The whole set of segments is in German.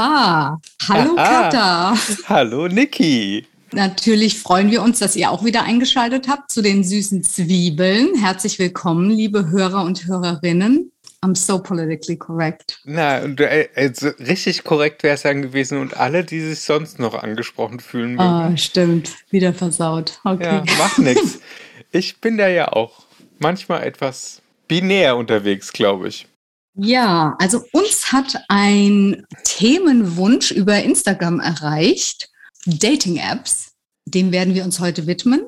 Aha. Hallo Katha. Hallo Niki. Natürlich freuen wir uns, dass ihr auch wieder eingeschaltet habt zu den süßen Zwiebeln. Herzlich willkommen, liebe Hörer und Hörerinnen. I'm so politically correct. Na, und, äh, also richtig korrekt wäre es dann gewesen und alle, die sich sonst noch angesprochen fühlen mögen. Ah, stimmt. Wieder versaut. Okay. Ja, macht nichts. Ich bin da ja auch manchmal etwas binär unterwegs, glaube ich. Ja, also uns hat ein Themenwunsch über Instagram erreicht. Dating-Apps. Dem werden wir uns heute widmen.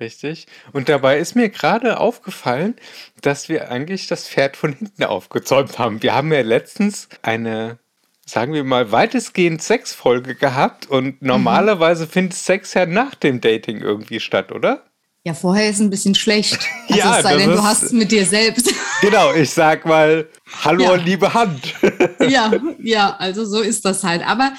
Richtig. Und dabei ist mir gerade aufgefallen, dass wir eigentlich das Pferd von hinten aufgezäumt haben. Wir haben ja letztens eine, sagen wir mal, weitestgehend Sexfolge gehabt und mhm. normalerweise mhm. findet Sex ja nach dem Dating irgendwie statt, oder? Ja, vorher ist ein bisschen schlecht. Also ja, es sei denn, du hast es mit dir selbst. Genau, ich sag mal, hallo ja. liebe Hand. Ja, ja, also so ist das halt. Aber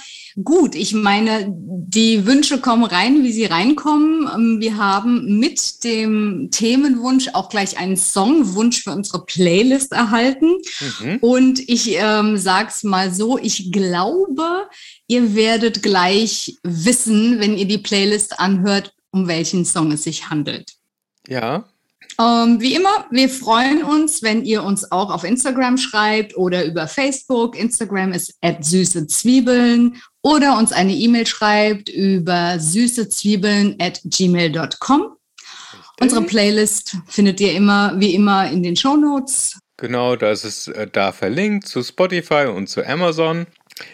gut, ich meine, die Wünsche kommen rein, wie sie reinkommen. Ähm, wir haben mit dem Themenwunsch auch gleich einen Songwunsch für unsere Playlist erhalten. Mhm. Und ich ähm, sag's mal so, ich glaube, ihr werdet gleich wissen, wenn ihr die Playlist anhört, um welchen Song es sich handelt. Ja. Ähm, wie immer, wir freuen uns, wenn ihr uns auch auf Instagram schreibt oder über Facebook. Instagram ist süße Zwiebeln oder uns eine E-Mail schreibt über süßezwiebeln at gmail.com. Unsere Playlist findet ihr immer, wie immer, in den Show Notes. Genau, da ist es äh, da verlinkt zu Spotify und zu Amazon.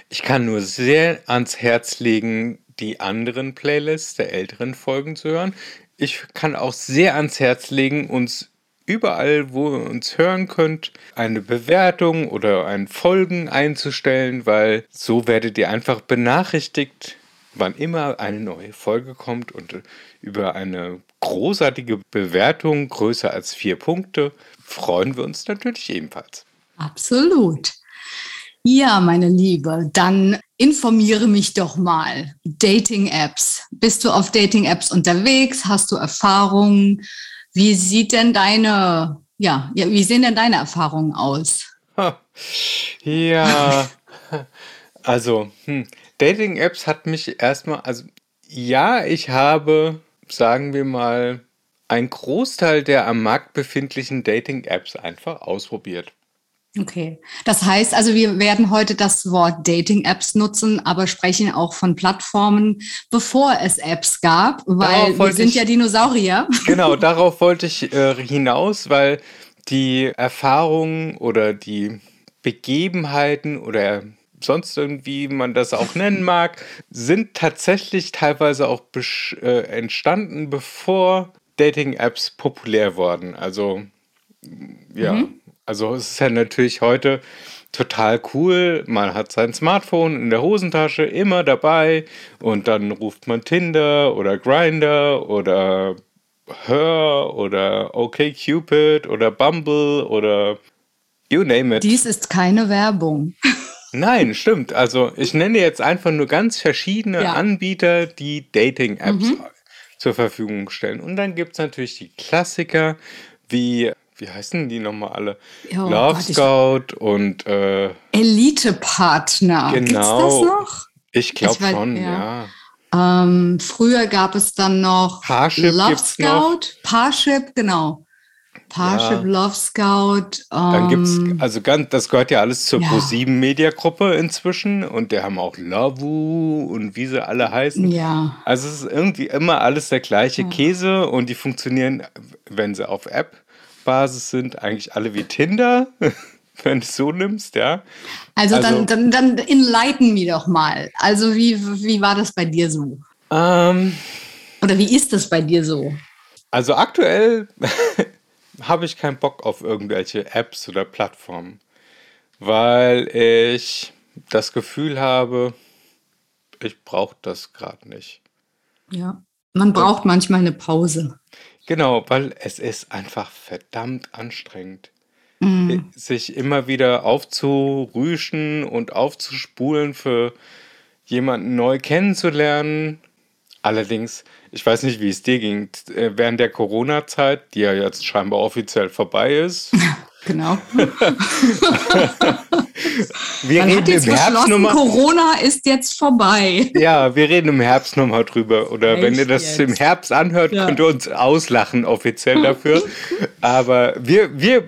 Ich kann nur sehr ans Herz legen, die anderen Playlists der älteren Folgen zu hören. Ich kann auch sehr ans Herz legen, uns überall, wo ihr uns hören könnt, eine Bewertung oder ein Folgen einzustellen, weil so werdet ihr einfach benachrichtigt, wann immer eine neue Folge kommt und über eine großartige Bewertung größer als vier Punkte freuen wir uns natürlich ebenfalls. Absolut. Ja, meine Liebe, dann informiere mich doch mal. Dating-Apps. Bist du auf Dating-Apps unterwegs? Hast du Erfahrungen? Wie sieht denn deine, ja, ja wie sehen denn deine Erfahrungen aus? Ja, also hm, Dating-Apps hat mich erstmal, also ja, ich habe, sagen wir mal, einen Großteil der am Markt befindlichen Dating-Apps einfach ausprobiert. Okay. Das heißt also, wir werden heute das Wort Dating-Apps nutzen, aber sprechen auch von Plattformen, bevor es Apps gab, weil wir sind ich, ja Dinosaurier. Genau, darauf wollte ich äh, hinaus, weil die Erfahrungen oder die Begebenheiten oder sonst irgendwie man das auch nennen mag, sind tatsächlich teilweise auch äh, entstanden, bevor Dating-Apps populär wurden. Also ja. Mhm. Also es ist ja natürlich heute total cool. Man hat sein Smartphone in der Hosentasche immer dabei und dann ruft man Tinder oder Grinder oder Her oder OkCupid oder Bumble oder you name it. Dies ist keine Werbung. Nein, stimmt. Also ich nenne jetzt einfach nur ganz verschiedene ja. Anbieter, die Dating-Apps mhm. zur Verfügung stellen. Und dann gibt es natürlich die Klassiker wie wie heißen die nochmal alle? Oh, Love Gott, Scout und äh, Elite-Partner. Genau. Gibt's das noch? Ich glaube schon, ja. ja. Ähm, früher gab es dann noch Parship Love Scout, noch. Parship, genau. Parship, ja. Love Scout. Ähm, dann gibt's, also ganz, das gehört ja alles zur ja. Pro7 Media Gruppe inzwischen und die haben auch Lovu und wie sie alle heißen. Ja. Also es ist irgendwie immer alles der gleiche ja. Käse und die funktionieren, wenn sie auf App Basis sind eigentlich alle wie Tinder, wenn du es so nimmst, ja. Also, also dann, dann, dann enlighten mich doch mal. Also wie, wie war das bei dir so? Ähm, Oder wie ist das bei dir so? Also aktuell habe ich keinen Bock auf irgendwelche Apps oder Plattformen, weil ich das Gefühl habe, ich brauche das gerade nicht. Ja, man braucht Und, manchmal eine Pause. Genau, weil es ist einfach verdammt anstrengend, mhm. sich immer wieder aufzurüschen und aufzuspulen für jemanden neu kennenzulernen. Allerdings, ich weiß nicht, wie es dir ging, äh, während der Corona-Zeit, die ja jetzt scheinbar offiziell vorbei ist. Genau. wir Man reden im Herbst nochmal. Corona ist jetzt vorbei. Ja, wir reden im Herbst nochmal drüber. Oder Echt wenn ihr das jetzt? im Herbst anhört, ja. könnt ihr uns auslachen offiziell dafür. Aber wir, wir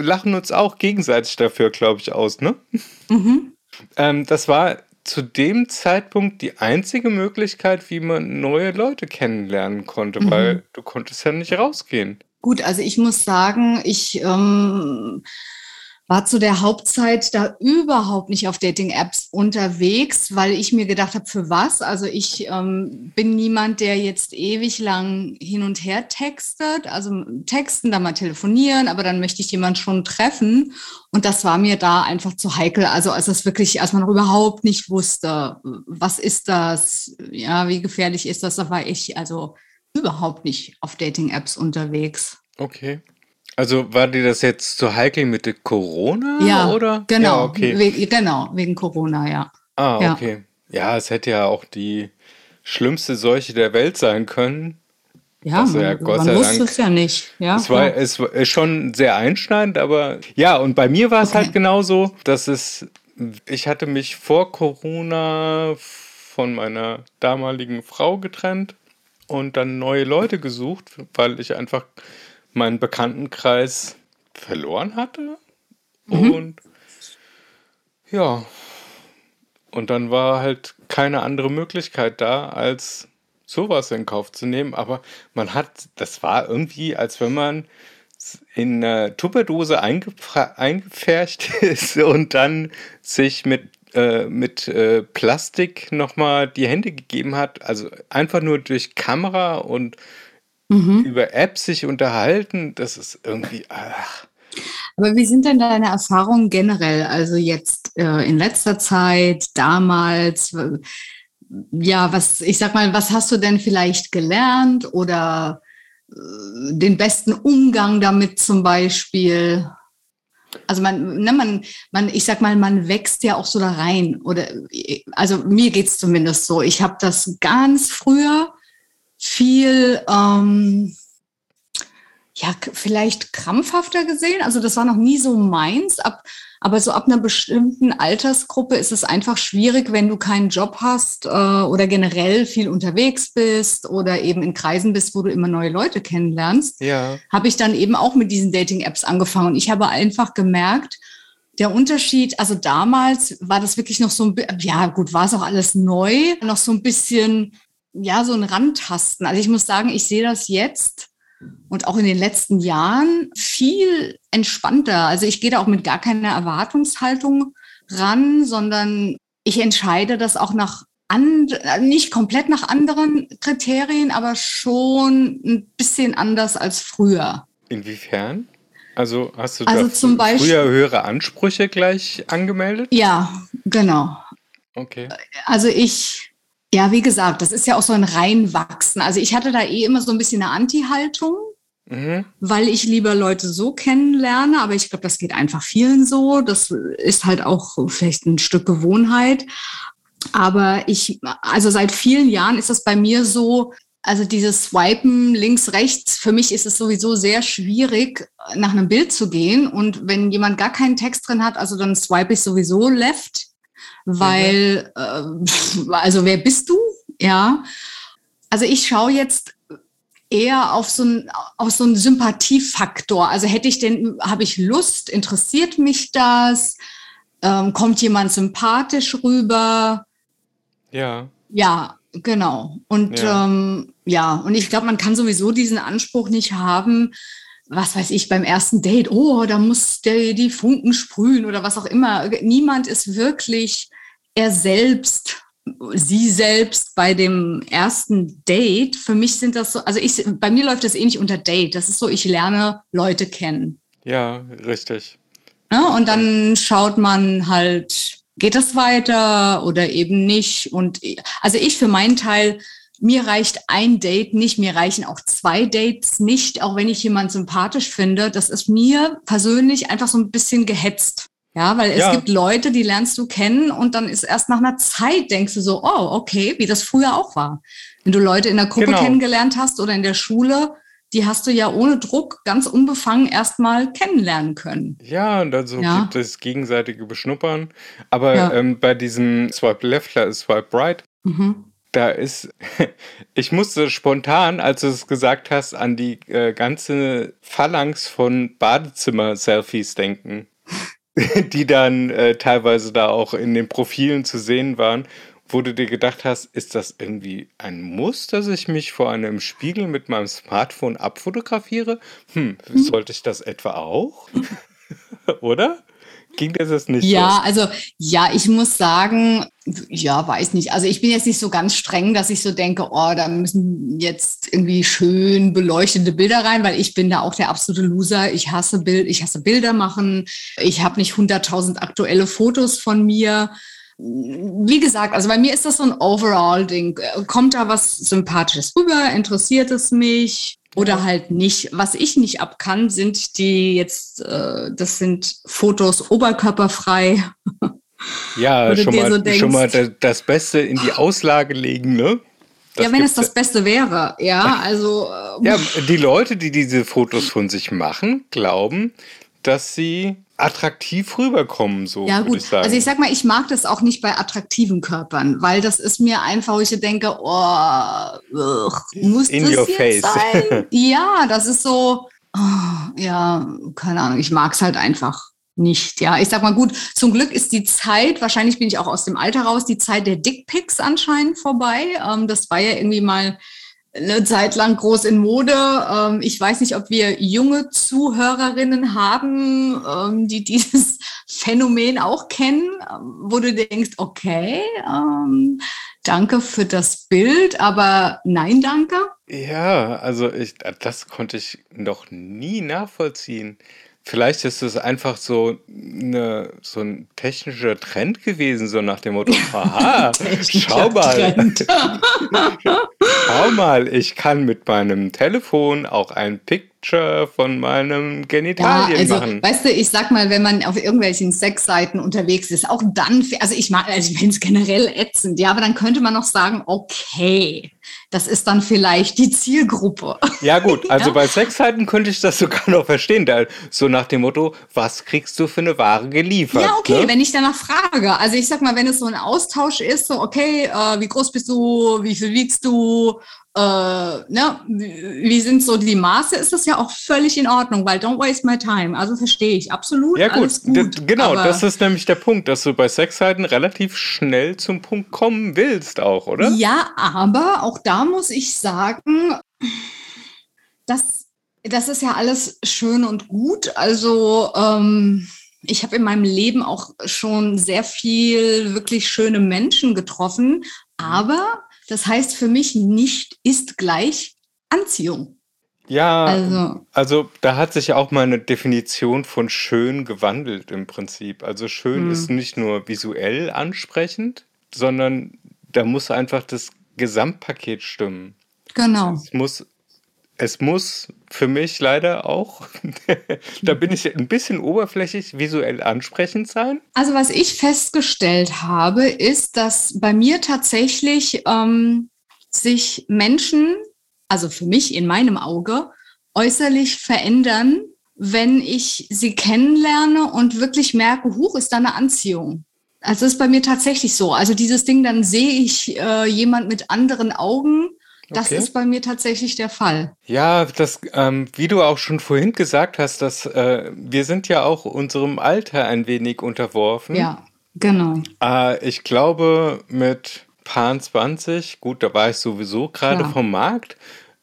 lachen uns auch gegenseitig dafür, glaube ich, aus, ne? Mhm. Ähm, das war zu dem Zeitpunkt die einzige Möglichkeit, wie man neue Leute kennenlernen konnte, mhm. weil du konntest ja nicht rausgehen. Gut, also ich muss sagen, ich ähm, war zu der Hauptzeit da überhaupt nicht auf Dating-Apps unterwegs, weil ich mir gedacht habe, für was? Also ich ähm, bin niemand, der jetzt ewig lang hin und her textet. Also texten, dann mal telefonieren, aber dann möchte ich jemanden schon treffen. Und das war mir da einfach zu heikel. Also als das wirklich, als man noch überhaupt nicht wusste, was ist das? Ja, wie gefährlich ist das? Da war ich also überhaupt nicht auf Dating-Apps unterwegs. Okay. Also war dir das jetzt zu heikel mit der Corona? Ja, oder? genau. Ja, okay. We genau, wegen Corona, ja. Ah, okay. Ja. ja, es hätte ja auch die schlimmste Seuche der Welt sein können. Ja, man, ja Gott man wusste Dank, es ja nicht. Ja, es, war, es war schon sehr einschneidend, aber ja, und bei mir war es halt okay. halt genauso, dass es, ich hatte mich vor Corona von meiner damaligen Frau getrennt und dann neue Leute gesucht, weil ich einfach meinen Bekanntenkreis verloren hatte. Mhm. Und ja, und dann war halt keine andere Möglichkeit da, als sowas in Kauf zu nehmen. Aber man hat, das war irgendwie, als wenn man in einer Tupperdose eingepfercht ist und dann sich mit, äh, mit äh, Plastik nochmal die Hände gegeben hat. Also einfach nur durch Kamera und mhm. über Apps sich unterhalten, das ist irgendwie. Ach. Aber wie sind denn deine Erfahrungen generell? Also jetzt äh, in letzter Zeit, damals, ja, was, ich sag mal, was hast du denn vielleicht gelernt oder äh, den besten Umgang damit zum Beispiel? Also man, ne, man, man, ich sag mal, man wächst ja auch so da rein. Oder also mir geht es zumindest so. Ich habe das ganz früher viel, ähm, ja, vielleicht krampfhafter gesehen. Also das war noch nie so meins. Ab, aber so ab einer bestimmten Altersgruppe ist es einfach schwierig, wenn du keinen Job hast äh, oder generell viel unterwegs bist oder eben in Kreisen bist, wo du immer neue Leute kennenlernst. Ja. Habe ich dann eben auch mit diesen Dating-Apps angefangen. Und ich habe einfach gemerkt, der Unterschied, also damals war das wirklich noch so ein, ja gut, war es auch alles neu, noch so ein bisschen ja, so ein Randtasten. Also ich muss sagen, ich sehe das jetzt und auch in den letzten Jahren viel entspannter. Also ich gehe da auch mit gar keiner Erwartungshaltung ran, sondern ich entscheide das auch nach and, nicht komplett nach anderen Kriterien, aber schon ein bisschen anders als früher. Inwiefern? Also hast du also zum Beispiel, früher höhere Ansprüche gleich angemeldet? Ja, genau. Okay. Also ich ja, wie gesagt, das ist ja auch so ein Reinwachsen. Also ich hatte da eh immer so ein bisschen eine Anti-Haltung, mhm. weil ich lieber Leute so kennenlerne, aber ich glaube, das geht einfach vielen so. Das ist halt auch vielleicht ein Stück Gewohnheit. Aber ich, also seit vielen Jahren ist das bei mir so, also dieses Swipen links, rechts, für mich ist es sowieso sehr schwierig, nach einem Bild zu gehen. Und wenn jemand gar keinen Text drin hat, also dann swipe ich sowieso left weil, äh, also wer bist du? Ja. Also ich schaue jetzt eher auf so einen, auf so einen Sympathiefaktor. Also hätte ich denn, habe ich Lust, interessiert mich das? Ähm, kommt jemand sympathisch rüber? Ja. Ja, genau. Und ja, ähm, ja und ich glaube, man kann sowieso diesen Anspruch nicht haben, was weiß ich, beim ersten Date, oh, da muss der die Funken sprühen oder was auch immer. Niemand ist wirklich er selbst, sie selbst bei dem ersten Date. Für mich sind das so, also ich, bei mir läuft das eh nicht unter Date. Das ist so, ich lerne Leute kennen. Ja, richtig. Ja, und dann schaut man halt, geht das weiter oder eben nicht. Und also ich für meinen Teil mir reicht ein Date nicht, mir reichen auch zwei Dates nicht, auch wenn ich jemanden sympathisch finde. Das ist mir persönlich einfach so ein bisschen gehetzt. Ja, weil es ja. gibt Leute, die lernst du kennen und dann ist erst nach einer Zeit denkst du so, oh, okay, wie das früher auch war. Wenn du Leute in der Gruppe genau. kennengelernt hast oder in der Schule, die hast du ja ohne Druck ganz unbefangen erstmal kennenlernen können. Ja, und dann so ja. gibt es gegenseitige Beschnuppern. Aber ja. ähm, bei diesem Swipe Left, Swipe Right, mhm. Da ist, ich musste spontan, als du es gesagt hast, an die äh, ganze Phalanx von Badezimmer-Selfies denken. die dann äh, teilweise da auch in den Profilen zu sehen waren wo du dir gedacht hast, ist das irgendwie ein Muss, dass ich mich vor einem Spiegel mit meinem Smartphone abfotografiere? Hm, hm. sollte ich das etwa auch? Oder? Ging das jetzt nicht ja, so? also ja, ich muss sagen, ja, weiß nicht. Also ich bin jetzt nicht so ganz streng, dass ich so denke, oh, da müssen jetzt irgendwie schön beleuchtete Bilder rein, weil ich bin da auch der absolute Loser. Ich hasse Bild, ich hasse Bilder machen. Ich habe nicht 100.000 aktuelle Fotos von mir wie gesagt, also bei mir ist das so ein Overall-Ding. Kommt da was Sympathisches rüber? Interessiert es mich? Oder halt nicht. Was ich nicht ab kann, sind die jetzt, äh, das sind Fotos oberkörperfrei. Ja, schon mal, so denkst, schon mal das Beste in die Auslage legen, ne? Das ja, wenn es das Beste wäre, ja, also. Äh, ja, die Leute, die diese Fotos von sich machen, glauben, dass sie attraktiv rüberkommen, so ja, gut. Ich sagen. Also ich sag mal, ich mag das auch nicht bei attraktiven Körpern, weil das ist mir einfach, wo ich denke, oh, ugh, muss In das your jetzt face. sein? ja, das ist so, oh, ja, keine Ahnung, ich mag es halt einfach nicht. Ja, ich sag mal gut, zum Glück ist die Zeit, wahrscheinlich bin ich auch aus dem Alter raus, die Zeit der Dickpics anscheinend vorbei. Ähm, das war ja irgendwie mal eine Zeit lang groß in Mode. Ähm, ich weiß nicht, ob wir junge Zuhörerinnen haben, ähm, die dieses Phänomen auch kennen, wo du denkst, okay, ähm, danke für das Bild, aber nein, danke. Ja, also ich, das konnte ich noch nie nachvollziehen. Vielleicht ist es einfach so, eine, so ein technischer Trend gewesen, so nach dem Motto, aha, schau mal. schau mal, ich kann mit meinem Telefon auch ein Pick Picture von meinem Genitalien ja, also, machen. Weißt du, ich sag mal, wenn man auf irgendwelchen Sexseiten unterwegs ist, auch dann, also ich mag, also ich finde es generell ätzend, ja, aber dann könnte man noch sagen, okay, das ist dann vielleicht die Zielgruppe. Ja, gut, also ja? bei Sexseiten könnte ich das sogar noch verstehen, da, so nach dem Motto, was kriegst du für eine Ware geliefert? Ja, okay, ne? wenn ich danach frage. Also ich sag mal, wenn es so ein Austausch ist, so, okay, äh, wie groß bist du, wie viel wiegst du, äh, ne, wie sind so die Maße, ist das ja auch völlig in Ordnung, weil don't waste my time. Also verstehe ich absolut. Ja, gut, gut genau, das ist nämlich der Punkt, dass du bei Sexseiten relativ schnell zum Punkt kommen willst, auch, oder? Ja, aber auch da muss ich sagen, das, das ist ja alles schön und gut. Also, ähm, ich habe in meinem Leben auch schon sehr viel wirklich schöne Menschen getroffen, aber das heißt für mich nicht ist gleich Anziehung. Ja, also, also da hat sich ja auch meine Definition von schön gewandelt im Prinzip. Also schön hm. ist nicht nur visuell ansprechend, sondern da muss einfach das Gesamtpaket stimmen. Genau. Es muss es muss für mich leider auch, da bin ich ein bisschen oberflächlich, visuell ansprechend sein. Also was ich festgestellt habe, ist, dass bei mir tatsächlich ähm, sich Menschen, also für mich in meinem Auge, äußerlich verändern, wenn ich sie kennenlerne und wirklich merke, huch, ist da eine Anziehung. Also das ist bei mir tatsächlich so. Also dieses Ding, dann sehe ich äh, jemand mit anderen Augen das okay. ist bei mir tatsächlich der Fall. Ja, das, ähm, wie du auch schon vorhin gesagt hast, dass äh, wir sind ja auch unserem Alter ein wenig unterworfen. Ja, genau. Äh, ich glaube, mit Paar 20, gut, da war ich sowieso gerade vom Markt,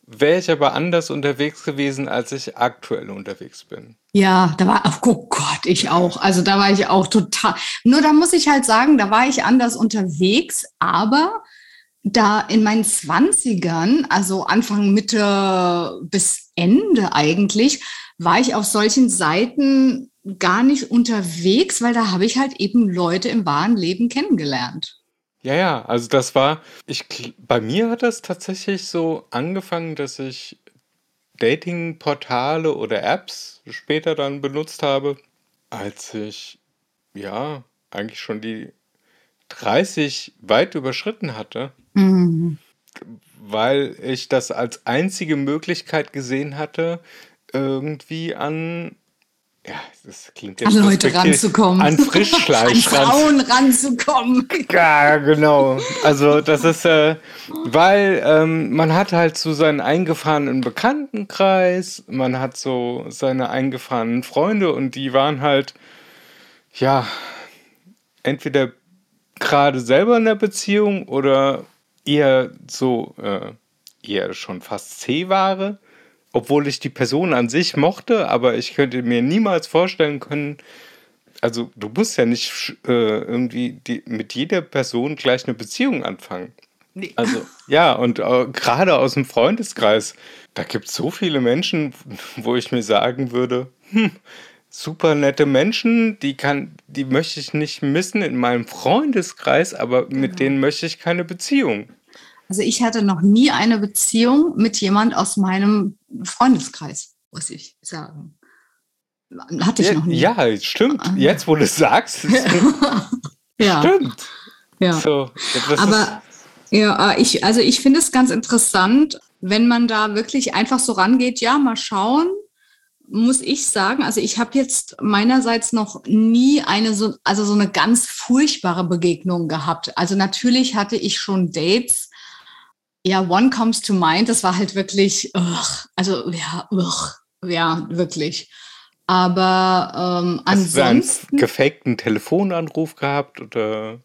wäre ich aber anders unterwegs gewesen, als ich aktuell unterwegs bin. Ja, da war, oh Gott, ich auch. Also da war ich auch total. Nur da muss ich halt sagen, da war ich anders unterwegs, aber da in meinen Zwanzigern, also Anfang, Mitte bis Ende eigentlich, war ich auf solchen Seiten gar nicht unterwegs, weil da habe ich halt eben Leute im wahren Leben kennengelernt. Ja, ja, also das war, ich, bei mir hat das tatsächlich so angefangen, dass ich Dating-Portale oder Apps später dann benutzt habe, als ich, ja, eigentlich schon die 30 weit überschritten hatte. Mhm. weil ich das als einzige Möglichkeit gesehen hatte, irgendwie an ja, das klingt jetzt An Leute ranzukommen. An Frischfleisch. an Frauen ranzukommen. Ja, genau. Also das ist, äh, weil ähm, man hat halt so seinen eingefahrenen Bekanntenkreis, man hat so seine eingefahrenen Freunde und die waren halt, ja, entweder gerade selber in der Beziehung oder eher so, äh, eher schon fast C-Ware obwohl ich die Person an sich mochte, aber ich könnte mir niemals vorstellen können, also du musst ja nicht äh, irgendwie die, mit jeder Person gleich eine Beziehung anfangen. Nee. Also ja, und äh, gerade aus dem Freundeskreis, da gibt es so viele Menschen, wo ich mir sagen würde, hm, super nette Menschen, die kann, die möchte ich nicht missen in meinem Freundeskreis, aber genau. mit denen möchte ich keine Beziehung. Also ich hatte noch nie eine Beziehung mit jemand aus meinem Freundeskreis, muss ich sagen. Hatte ich ja, noch nie. Ja, stimmt. Ah. Jetzt, wo du es sagst. ja. Stimmt. Ja. So, Aber ja, ich, also ich finde es ganz interessant, wenn man da wirklich einfach so rangeht, ja, mal schauen, muss ich sagen, also ich habe jetzt meinerseits noch nie eine so, also so eine ganz furchtbare Begegnung gehabt. Also natürlich hatte ich schon Dates, ja, One Comes to Mind, das war halt wirklich, ugh, also ja, ugh, ja, wirklich. Aber ähm, Hast ansonsten. Hast du einen gefakten Telefonanruf gehabt oder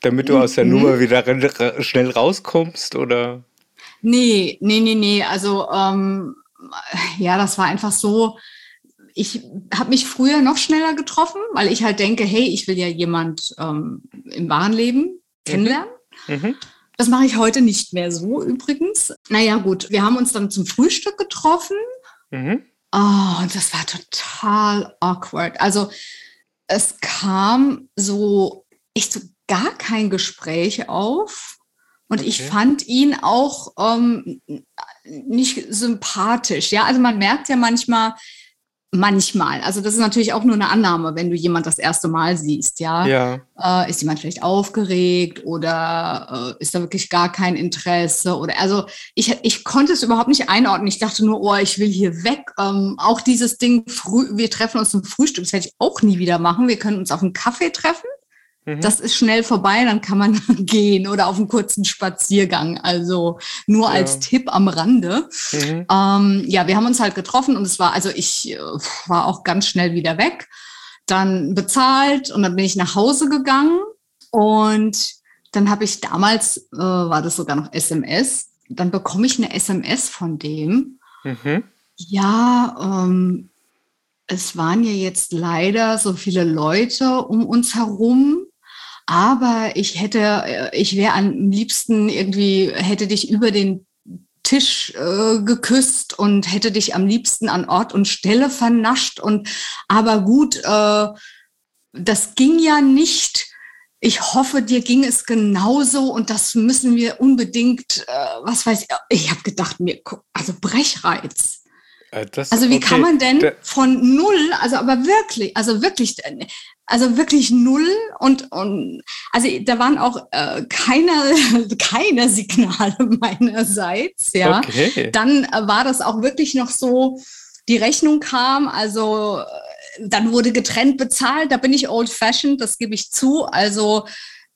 damit du aus der Nummer wieder schnell rauskommst oder? Nee, nee, nee, nee. Also ähm, ja, das war einfach so. Ich habe mich früher noch schneller getroffen, weil ich halt denke, hey, ich will ja jemand ähm, im wahren Leben mhm. kennenlernen. Mhm. Mhm. Das mache ich heute nicht mehr so übrigens. Naja, gut, wir haben uns dann zum Frühstück getroffen. Mhm. Oh, und das war total awkward. Also es kam so echt so gar kein Gespräch auf. Und okay. ich fand ihn auch ähm, nicht sympathisch. Ja, also man merkt ja manchmal, Manchmal. Also das ist natürlich auch nur eine Annahme, wenn du jemand das erste Mal siehst, ja. ja. Äh, ist jemand vielleicht aufgeregt oder äh, ist da wirklich gar kein Interesse? Oder also ich, ich konnte es überhaupt nicht einordnen. Ich dachte nur, oh, ich will hier weg. Ähm, auch dieses Ding, früh, wir treffen uns zum Frühstück, das werde ich auch nie wieder machen. Wir können uns auf einen Kaffee treffen. Mhm. Das ist schnell vorbei, dann kann man gehen oder auf einen kurzen Spaziergang. Also nur ja. als Tipp am Rande. Mhm. Ähm, ja, wir haben uns halt getroffen und es war, also ich äh, war auch ganz schnell wieder weg. Dann bezahlt und dann bin ich nach Hause gegangen und dann habe ich damals, äh, war das sogar noch SMS, dann bekomme ich eine SMS von dem. Mhm. Ja, ähm, es waren ja jetzt leider so viele Leute um uns herum aber ich hätte, äh, ich wäre am liebsten irgendwie, hätte dich über den Tisch äh, geküsst und hätte dich am liebsten an Ort und Stelle vernascht. Und aber gut, äh, das ging ja nicht. Ich hoffe, dir ging es genauso und das müssen wir unbedingt, äh, was weiß ich, ich habe gedacht, mir, also Brechreiz. Äh, das, also wie okay. kann man denn von null, also aber wirklich, also wirklich, also wirklich null und, und also da waren auch äh, keine, keine Signale meinerseits, ja. Okay. Dann äh, war das auch wirklich noch so, die Rechnung kam, also äh, dann wurde getrennt bezahlt, da bin ich old fashioned, das gebe ich zu, also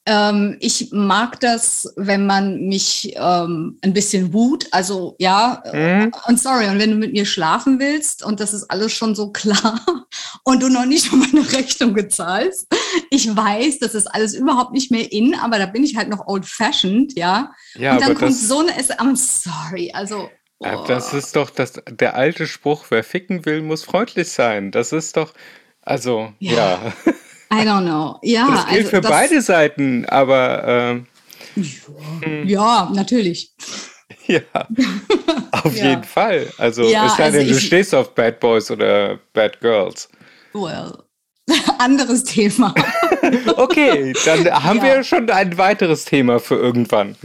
ähm, ich mag das, wenn man mich ähm, ein bisschen wut. Also ja, mhm. und sorry, und wenn du mit mir schlafen willst und das ist alles schon so klar und du noch nicht um meine Rechnung bezahlst, ich weiß, das ist alles überhaupt nicht mehr in, aber da bin ich halt noch old-fashioned, ja. ja. Und dann kommt so eine. I'm sorry, also. Oh. Das ist doch das, der alte Spruch, wer ficken will, muss freundlich sein. Das ist doch, also, ja. ja. I don't know. Ja, das gilt also für das, beide Seiten, aber. Ähm, ja, natürlich. Ja, auf ja. jeden Fall. Also, ja, es sei also denn, du stehst auf Bad Boys oder Bad Girls. Well, anderes Thema. okay, dann haben ja. wir schon ein weiteres Thema für irgendwann.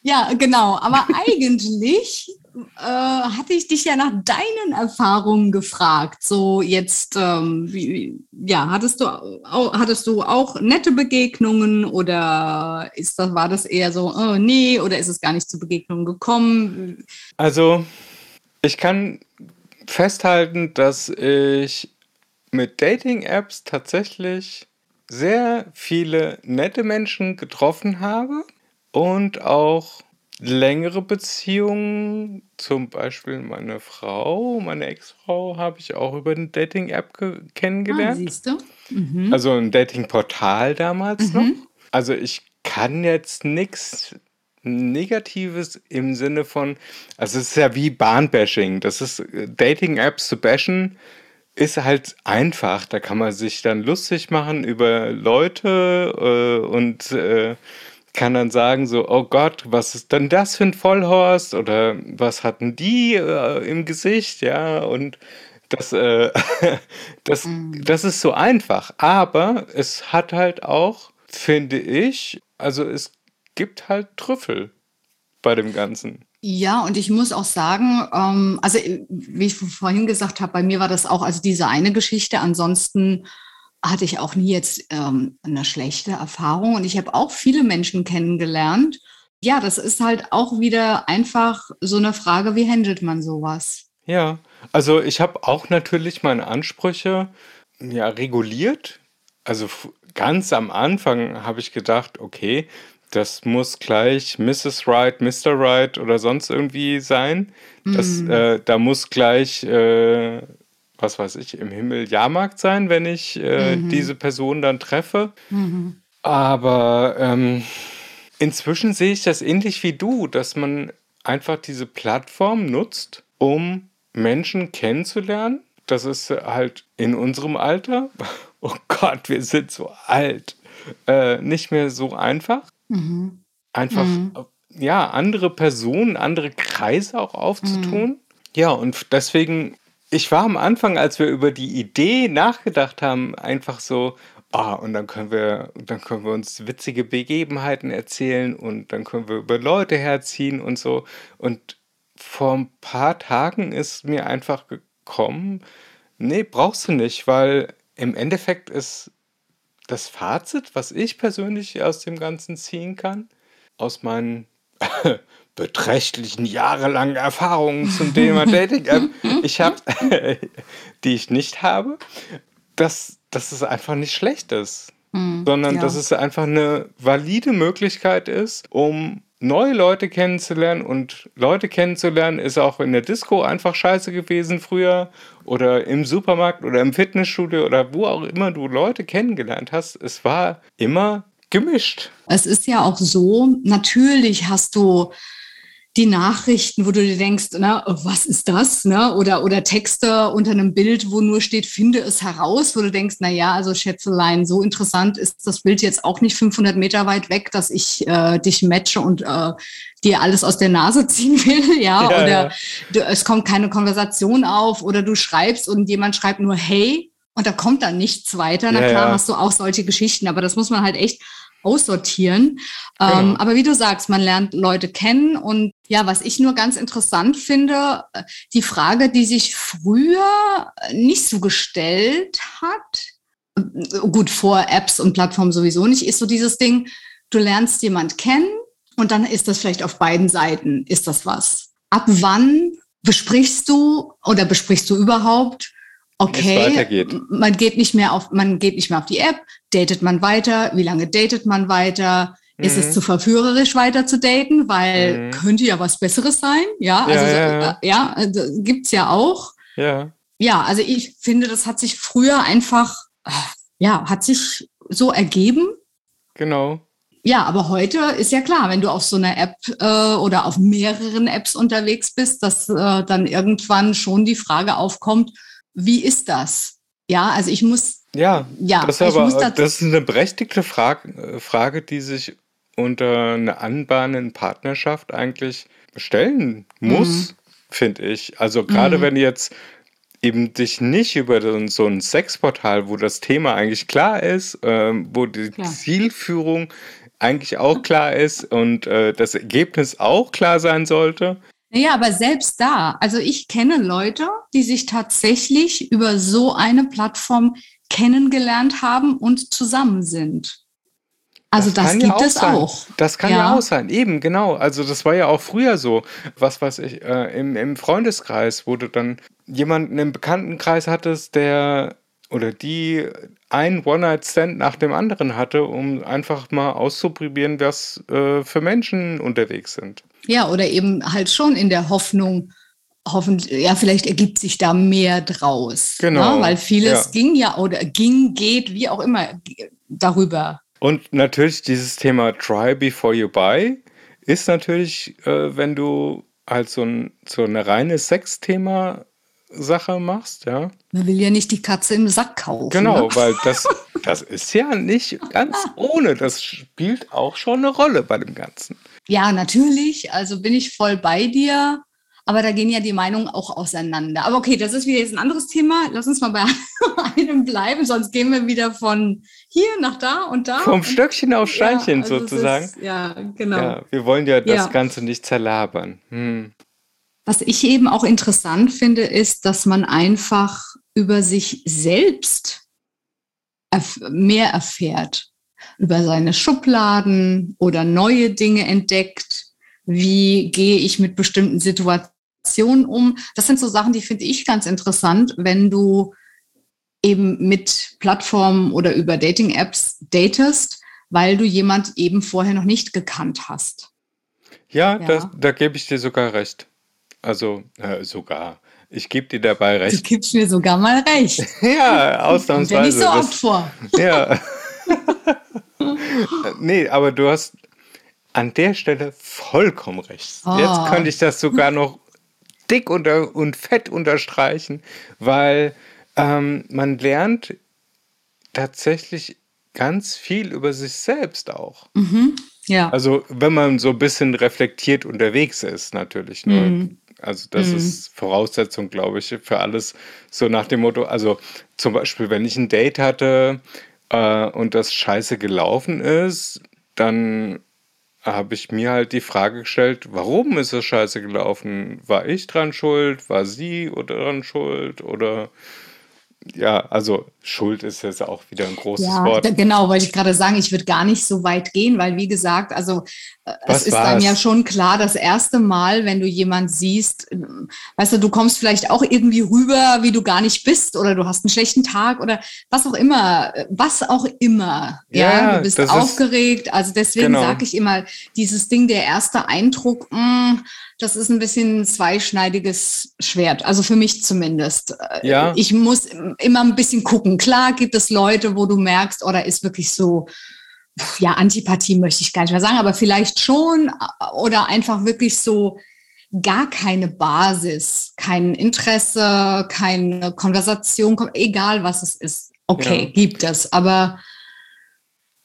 Ja, genau. Aber eigentlich äh, hatte ich dich ja nach deinen Erfahrungen gefragt. So jetzt, ähm, wie, ja, hattest du, auch, hattest du auch nette Begegnungen oder ist das, war das eher so, oh, nee, oder ist es gar nicht zu Begegnungen gekommen? Also, ich kann festhalten, dass ich mit Dating-Apps tatsächlich sehr viele nette Menschen getroffen habe und auch längere Beziehungen, zum Beispiel meine Frau, meine Ex-Frau, habe ich auch über eine Dating-App kennengelernt. Ah, siehst du? Mhm. Also ein Dating-Portal damals mhm. noch. Also ich kann jetzt nichts Negatives im Sinne von, also es ist ja wie Bahnbashing. Das ist Dating-Apps zu bashen ist halt einfach. Da kann man sich dann lustig machen über Leute äh, und äh, kann dann sagen so, oh Gott, was ist denn das für ein Vollhorst oder was hatten die äh, im Gesicht, ja und das, äh, das, mhm. das ist so einfach, aber es hat halt auch, finde ich, also es gibt halt Trüffel bei dem Ganzen. Ja, und ich muss auch sagen, ähm, also wie ich vorhin gesagt habe, bei mir war das auch also diese eine Geschichte. Ansonsten hatte ich auch nie jetzt ähm, eine schlechte Erfahrung und ich habe auch viele Menschen kennengelernt. Ja, das ist halt auch wieder einfach so eine Frage, wie handelt man sowas? Ja, also ich habe auch natürlich meine Ansprüche ja reguliert. Also ganz am Anfang habe ich gedacht, okay, das muss gleich Mrs. Wright, Mr. Wright oder sonst irgendwie sein. Das, mm. äh, da muss gleich, äh, was weiß ich, im Himmel Jahrmarkt sein, wenn ich äh, mhm. diese Person dann treffe. Mhm. Aber ähm, inzwischen sehe ich das ähnlich wie du, dass man einfach diese Plattform nutzt, um Menschen kennenzulernen. Das ist halt in unserem Alter. Oh Gott, wir sind so alt. Äh, nicht mehr so einfach. Mhm. Einfach, mhm. ja, andere Personen, andere Kreise auch aufzutun. Mhm. Ja, und deswegen, ich war am Anfang, als wir über die Idee nachgedacht haben, einfach so, ah, und dann können wir, dann können wir uns witzige Begebenheiten erzählen und dann können wir über Leute herziehen und so. Und vor ein paar Tagen ist mir einfach gekommen, nee, brauchst du nicht, weil im Endeffekt ist das Fazit, was ich persönlich aus dem Ganzen ziehen kann, aus meinen beträchtlichen jahrelangen Erfahrungen zum Thema Dating App, ich habe, die ich nicht habe, dass, dass es einfach nicht schlecht ist, mhm, sondern ja. dass es einfach eine valide Möglichkeit ist, um neue Leute kennenzulernen. Und Leute kennenzulernen ist auch in der Disco einfach scheiße gewesen früher. Oder im Supermarkt oder im Fitnessstudio oder wo auch immer du Leute kennengelernt hast. Es war immer gemischt. Es ist ja auch so, natürlich hast du die Nachrichten, wo du dir denkst, na, was ist das? Ne? Oder, oder Texte unter einem Bild, wo nur steht, finde es heraus, wo du denkst, na ja, also Schätzelein, so interessant ist das Bild jetzt auch nicht 500 Meter weit weg, dass ich äh, dich matche und äh, dir alles aus der Nase ziehen will, ja, ja oder ja. Du, es kommt keine Konversation auf oder du schreibst und jemand schreibt nur hey und da kommt dann nichts weiter. Na ja, klar, hast du auch solche Geschichten, aber das muss man halt echt aussortieren. Ähm, genau. Ähm, aber wie du sagst, man lernt Leute kennen und ja, was ich nur ganz interessant finde, äh, die Frage, die sich früher nicht so gestellt hat, äh, gut, vor Apps und Plattformen sowieso nicht, ist so dieses Ding, du lernst jemand kennen und dann ist das vielleicht auf beiden Seiten, ist das was. Ab wann besprichst du oder besprichst du überhaupt, okay, man geht nicht mehr auf, man geht nicht mehr auf die App, datet man weiter, wie lange datet man weiter, mhm. ist es mhm. zu verführerisch weiter zu daten, weil mhm. könnte ja was Besseres sein, ja, also ja, ja, ja. ja also gibt's ja auch. Ja. Ja, also ich finde, das hat sich früher einfach, ja, hat sich so ergeben. Genau. Ja, aber heute ist ja klar, wenn du auf so einer App äh, oder auf mehreren Apps unterwegs bist, dass äh, dann irgendwann schon die Frage aufkommt, wie ist das? Ja, also ich muss. Ja, ja das, aber, das, das ist eine berechtigte Frage, Frage, die sich unter einer anbahnenden Partnerschaft eigentlich stellen muss, mhm. finde ich. Also gerade mhm. wenn jetzt eben dich nicht über so ein Sexportal, wo das Thema eigentlich klar ist, äh, wo die klar. Zielführung eigentlich auch klar ist und äh, das Ergebnis auch klar sein sollte, Ja, aber selbst da, also ich kenne Leute, die sich tatsächlich über so eine Plattform kennengelernt haben und zusammen sind. Also das, das gibt ja es sein. auch. Das kann ja. ja. auch sein, eben, genau. Also das war ja auch früher so. Was weiß ich, äh, im, im Freundeskreis, wo du dann jemanden im Bekanntenkreis hattest, der oder die ein One-Night-Stand nach dem anderen hatte, um einfach mal auszuprobieren, was äh, für Menschen unterwegs sind. Ja, oder eben halt schon in der Hoffnung, hoffentlich, ja, vielleicht ergibt sich da mehr draus. Ne? Genau. Ne? Weil vieles ja. ging ja oder ging, geht, wie auch immer, darüber. Und natürlich dieses Thema Try before you buy ist natürlich, äh, wenn du halt so, ein, so eine reine Sexthema Sache machst, ja. Man will ja nicht die Katze im Sack kaufen. Genau, ne? weil das, das ist ja nicht ganz ohne. Das spielt auch schon eine Rolle bei dem Ganzen. Ja, natürlich. Also bin ich voll bei dir. Aber da gehen ja die Meinungen auch auseinander. Aber okay, das ist wieder jetzt ein anderes Thema. Lass uns mal bei einem bleiben, sonst gehen wir wieder von hier nach da und da. Vom Stöckchen auf Steinchen ja, also sozusagen. Ist, ja, genau. Ja, wir wollen ja das ja. Ganze nicht zerlabern. Hm. Was ich eben auch interessant finde, ist, dass man einfach über sich selbst mehr erfährt, über seine Schubladen oder neue Dinge entdeckt. Wie gehe ich mit bestimmten Situationen um? Das sind so Sachen, die finde ich ganz interessant, wenn du eben mit Plattformen oder über Dating-Apps datest, weil du jemand eben vorher noch nicht gekannt hast. Ja, ja. Das, da gebe ich dir sogar recht. Also äh, sogar. Ich gebe dir dabei recht. Du gibst mir sogar mal recht. ja, ausnahmsweise. Kommt nicht so oft vor. Ja. nee, aber du hast an der Stelle vollkommen recht. Oh. Jetzt könnte ich das sogar noch dick unter und fett unterstreichen, weil ähm, man lernt tatsächlich ganz viel über sich selbst auch. Mhm. Ja. Also wenn man so ein bisschen reflektiert unterwegs ist, natürlich. Nur mhm. Also das mhm. ist Voraussetzung, glaube ich, für alles. So nach dem Motto, also zum Beispiel, wenn ich ein Date hatte äh, und das scheiße gelaufen ist, dann habe ich mir halt die Frage gestellt, warum ist das scheiße gelaufen? War ich dran schuld? War sie dran schuld? Oder ja, also Schuld ist jetzt auch wieder ein großes ja, Wort. Genau, wollte ich gerade sagen, ich würde gar nicht so weit gehen, weil wie gesagt, also äh, Was es ist dann ja schon klar, das erste Mal, wenn du jemand siehst, äh, weißt du, du kommst vielleicht auch irgendwie rüber, wie du gar nicht bist oder du hast einen schlechten Tag oder was auch immer, was auch immer. Ja, ja du bist aufgeregt. Also deswegen genau. sage ich immer, dieses Ding, der erste Eindruck, mh, mm, das ist ein bisschen ein zweischneidiges Schwert. Also für mich zumindest. Ja. Ich muss immer ein bisschen gucken. Klar gibt es Leute, wo du merkst, oder oh, ist wirklich so, ja, Antipathie möchte ich gar nicht mehr sagen, aber vielleicht schon oder einfach wirklich so gar keine Basis, kein Interesse, keine Konversation, egal was es ist. Okay, ja. gibt es. Aber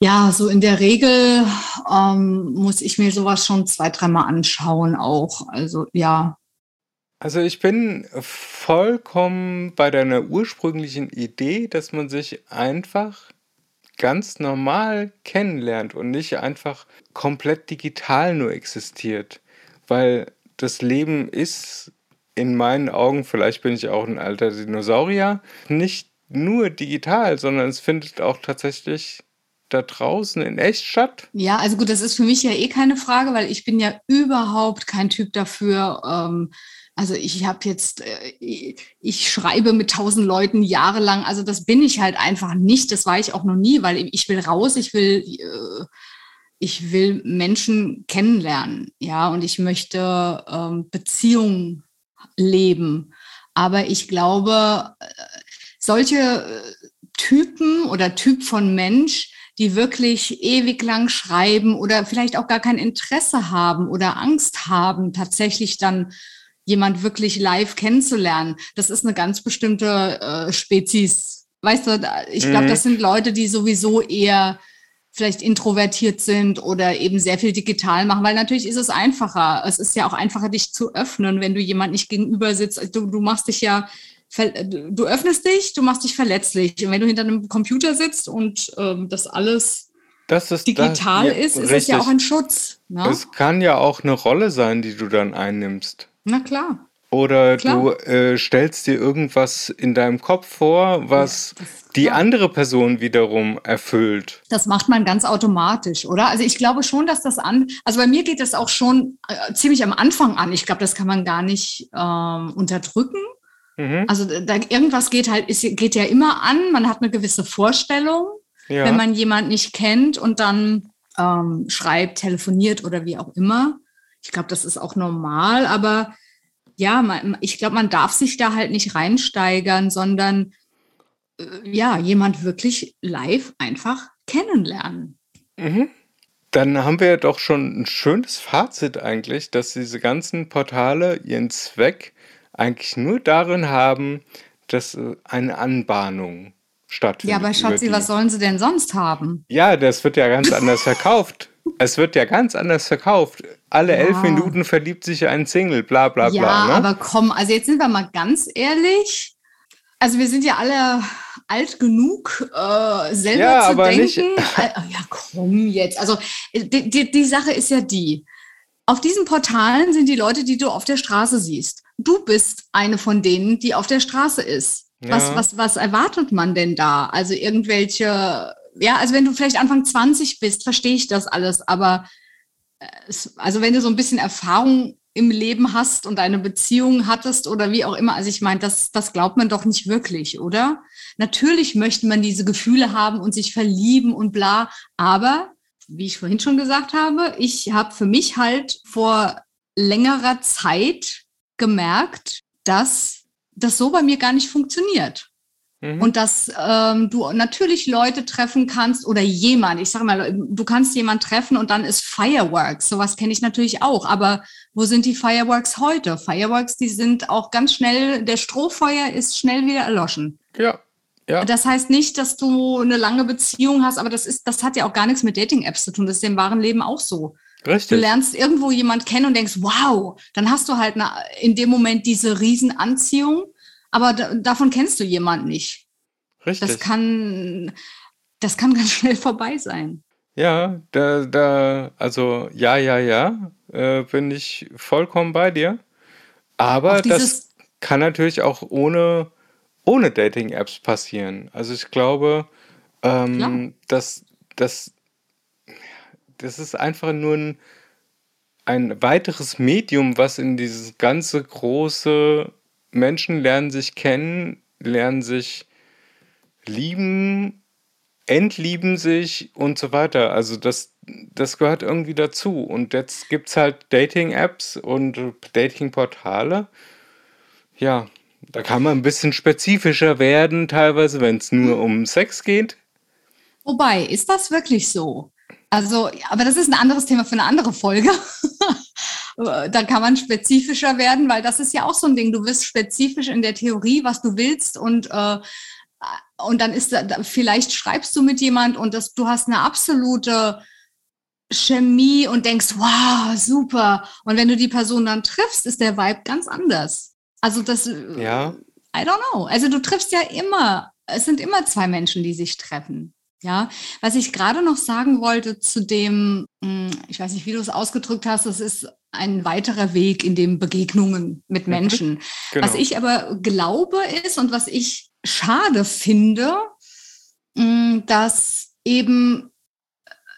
ja, so in der Regel ähm, muss ich mir sowas schon zwei, dreimal anschauen auch. Also ja. Also ich bin vollkommen bei deiner ursprünglichen Idee, dass man sich einfach ganz normal kennenlernt und nicht einfach komplett digital nur existiert. Weil das Leben ist in meinen Augen, vielleicht bin ich auch ein alter Dinosaurier, nicht nur digital, sondern es findet auch tatsächlich da draußen in echt statt? Ja, also gut, das ist für mich ja eh keine Frage, weil ich bin ja überhaupt kein Typ dafür. Ähm, also ich habe jetzt, äh, ich schreibe mit tausend Leuten jahrelang, also das bin ich halt einfach nicht, das war ich auch noch nie, weil ich will raus, ich will, äh, ich will Menschen kennenlernen, ja, und ich möchte ähm, Beziehungen leben. Aber ich glaube, äh, solche Typen oder Typ von Mensch, die wirklich ewig lang schreiben oder vielleicht auch gar kein Interesse haben oder Angst haben, tatsächlich dann jemand wirklich live kennenzulernen. Das ist eine ganz bestimmte äh, Spezies. Weißt du, ich glaube, mhm. das sind Leute, die sowieso eher vielleicht introvertiert sind oder eben sehr viel digital machen, weil natürlich ist es einfacher. Es ist ja auch einfacher, dich zu öffnen, wenn du jemand nicht gegenüber sitzt. Du, du machst dich ja du öffnest dich, du machst dich verletzlich. Und wenn du hinter einem Computer sitzt und ähm, das alles das ist, digital das, ist, ist es ja auch ein Schutz. Ne? Es kann ja auch eine Rolle sein, die du dann einnimmst. Na klar. Oder Klar. du äh, stellst dir irgendwas in deinem Kopf vor, was ja, die andere Person wiederum erfüllt. Das macht man ganz automatisch, oder? Also ich glaube schon, dass das an, also bei mir geht das auch schon äh, ziemlich am Anfang an. Ich glaube, das kann man gar nicht ähm, unterdrücken. Mhm. Also da, irgendwas geht halt, ist, geht ja immer an. Man hat eine gewisse Vorstellung, ja. wenn man jemanden nicht kennt und dann ähm, schreibt, telefoniert oder wie auch immer. Ich glaube, das ist auch normal, aber ja, man, ich glaube, man darf sich da halt nicht reinsteigern, sondern äh, ja, jemand wirklich live einfach kennenlernen. Mhm. Dann haben wir doch schon ein schönes Fazit eigentlich, dass diese ganzen Portale ihren Zweck eigentlich nur darin haben, dass äh, eine Anbahnung stattfindet. Ja, aber Schatzi, was sollen sie denn sonst haben? Ja, das wird ja ganz anders verkauft. Es wird ja ganz anders verkauft. Alle ja. elf Minuten verliebt sich ein Single, bla bla ja, bla. Ja, ne? aber komm, also jetzt sind wir mal ganz ehrlich. Also wir sind ja alle alt genug, äh, selber ja, zu aber denken. Nicht. Äh, ja, komm jetzt. Also die, die, die Sache ist ja die. Auf diesen Portalen sind die Leute, die du auf der Straße siehst. Du bist eine von denen, die auf der Straße ist. Ja. Was, was, was erwartet man denn da? Also irgendwelche ja, also wenn du vielleicht Anfang 20 bist, verstehe ich das alles, aber äh, also wenn du so ein bisschen Erfahrung im Leben hast und eine Beziehung hattest oder wie auch immer, also ich meine, das, das glaubt man doch nicht wirklich, oder? Natürlich möchte man diese Gefühle haben und sich verlieben und bla, aber wie ich vorhin schon gesagt habe, ich habe für mich halt vor längerer Zeit gemerkt, dass das so bei mir gar nicht funktioniert. Mhm. Und dass ähm, du natürlich Leute treffen kannst oder jemand, ich sage mal, du kannst jemand treffen und dann ist Fireworks. Sowas kenne ich natürlich auch. Aber wo sind die Fireworks heute? Fireworks, die sind auch ganz schnell, der Strohfeuer ist schnell wieder erloschen. Ja. Ja. Das heißt nicht, dass du eine lange Beziehung hast, aber das ist, das hat ja auch gar nichts mit Dating-Apps zu tun. Das ist im wahren Leben auch so. Richtig. Du lernst irgendwo jemand kennen und denkst, wow, dann hast du halt eine, in dem Moment diese Riesenanziehung aber davon kennst du jemanden nicht. Richtig. Das kann, das kann ganz schnell vorbei sein. Ja, da, da, also ja, ja, ja, äh, bin ich vollkommen bei dir. Aber das kann natürlich auch ohne, ohne Dating-Apps passieren. Also ich glaube, ähm, dass, dass das ist einfach nur ein, ein weiteres Medium, was in dieses ganze große Menschen lernen sich kennen, lernen sich lieben, entlieben sich und so weiter. Also das, das gehört irgendwie dazu. Und jetzt gibt es halt Dating-Apps und Dating-Portale. Ja, da kann man ein bisschen spezifischer werden, teilweise, wenn es nur um Sex geht. Wobei, ist das wirklich so? Also, aber das ist ein anderes Thema für eine andere Folge. da kann man spezifischer werden, weil das ist ja auch so ein Ding. Du wirst spezifisch in der Theorie, was du willst und äh, und dann ist da, vielleicht schreibst du mit jemand und das, du hast eine absolute Chemie und denkst, wow, super. Und wenn du die Person dann triffst, ist der Vibe ganz anders. Also das, ja. I don't know. Also du triffst ja immer, es sind immer zwei Menschen, die sich treffen. Ja, was ich gerade noch sagen wollte zu dem, hm, ich weiß nicht, wie du es ausgedrückt hast, das ist ein weiterer Weg in den Begegnungen mit mhm. Menschen. Genau. Was ich aber glaube ist und was ich schade finde, hm, dass eben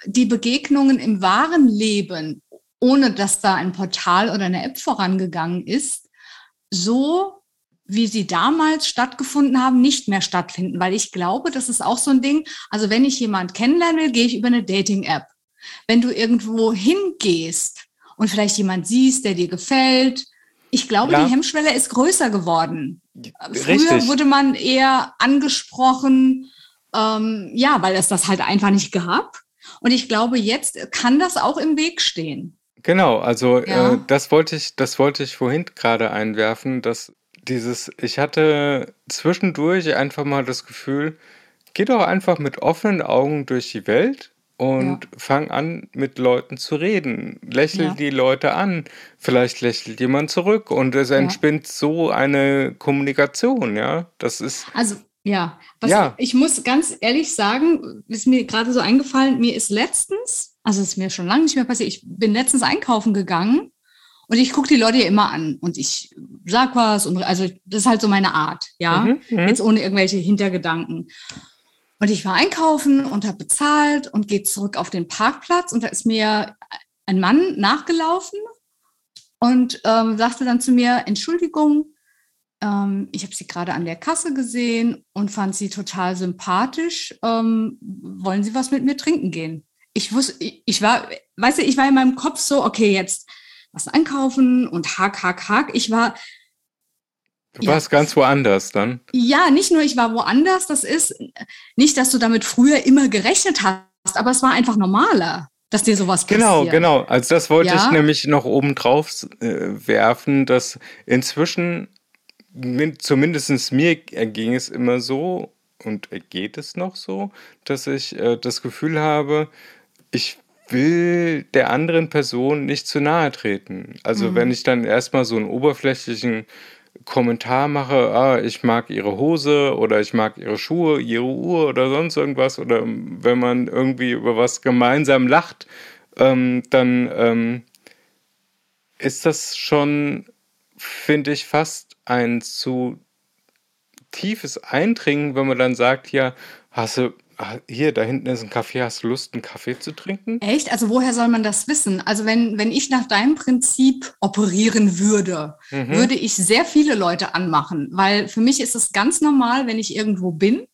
die Begegnungen im wahren Leben, ohne dass da ein Portal oder eine App vorangegangen ist, so wie sie damals stattgefunden haben, nicht mehr stattfinden. Weil ich glaube, das ist auch so ein Ding. Also wenn ich jemand kennenlernen will, gehe ich über eine Dating-App. Wenn du irgendwo hingehst und vielleicht jemand siehst, der dir gefällt, ich glaube, ja. die Hemmschwelle ist größer geworden. Früher Richtig. wurde man eher angesprochen, ähm, ja, weil es das halt einfach nicht gab. Und ich glaube, jetzt kann das auch im Weg stehen. Genau, also ja. äh, das wollte ich, das wollte ich vorhin gerade einwerfen, dass dieses, ich hatte zwischendurch einfach mal das Gefühl, geh doch einfach mit offenen Augen durch die Welt und ja. fang an, mit Leuten zu reden. Lächel ja. die Leute an. Vielleicht lächelt jemand zurück und es entspinnt ja. so eine Kommunikation, ja. Das ist. Also, ja. Was ja. Ich muss ganz ehrlich sagen, ist mir gerade so eingefallen, mir ist letztens, also ist mir schon lange nicht mehr passiert, ich bin letztens einkaufen gegangen Und ich gucke die Leute ja immer an und ich sag was und also das ist halt so meine Art, ja. Mhm, mhm. Jetzt ohne irgendwelche Hintergedanken. Und ich war einkaufen und habe bezahlt und gehe zurück auf den Parkplatz und da ist mir ein Mann nachgelaufen und ähm, sagte dann zu mir, Entschuldigung, ähm, ich habe sie gerade an der Kasse gesehen und fand sie total sympathisch. Ähm, wollen Sie was mit mir trinken gehen? Ich wusste, ich, ich war, weißt du, ich war in meinem Kopf so, okay, jetzt was einkaufen und hack, hack, hack. Ich war. Du ja, warst ganz woanders dann? Ja, nicht nur ich war woanders, das ist nicht, dass du damit früher immer gerechnet hast, aber es war einfach normaler dass dir sowas genau, passiert. Genau, genau. Also das wollte ja? ich nämlich noch oben drauf äh, werfen, dass inzwischen zumindest mir erging es immer so und geht es noch so, dass ich äh, das Gefühl habe, ich will der anderen Person nicht zu nahe treten. Also mhm. wenn ich dann erstmal so einen oberflächlichen Kommentar mache, ah, ich mag ihre Hose oder ich mag ihre Schuhe, ihre Uhr oder sonst irgendwas, oder wenn man irgendwie über was gemeinsam lacht, ähm, dann ähm, ist das schon, finde ich, fast ein zu tiefes Eindringen, wenn man dann sagt, ja, hast du, ah, hier, da hinten ist ein Kaffee, hast du Lust, einen Kaffee zu trinken? Echt? Also woher soll man das wissen? Also wenn, wenn ich nach deinem Prinzip operieren würde, mhm. würde ich sehr viele Leute anmachen, weil für mich ist es ganz normal, wenn ich irgendwo bin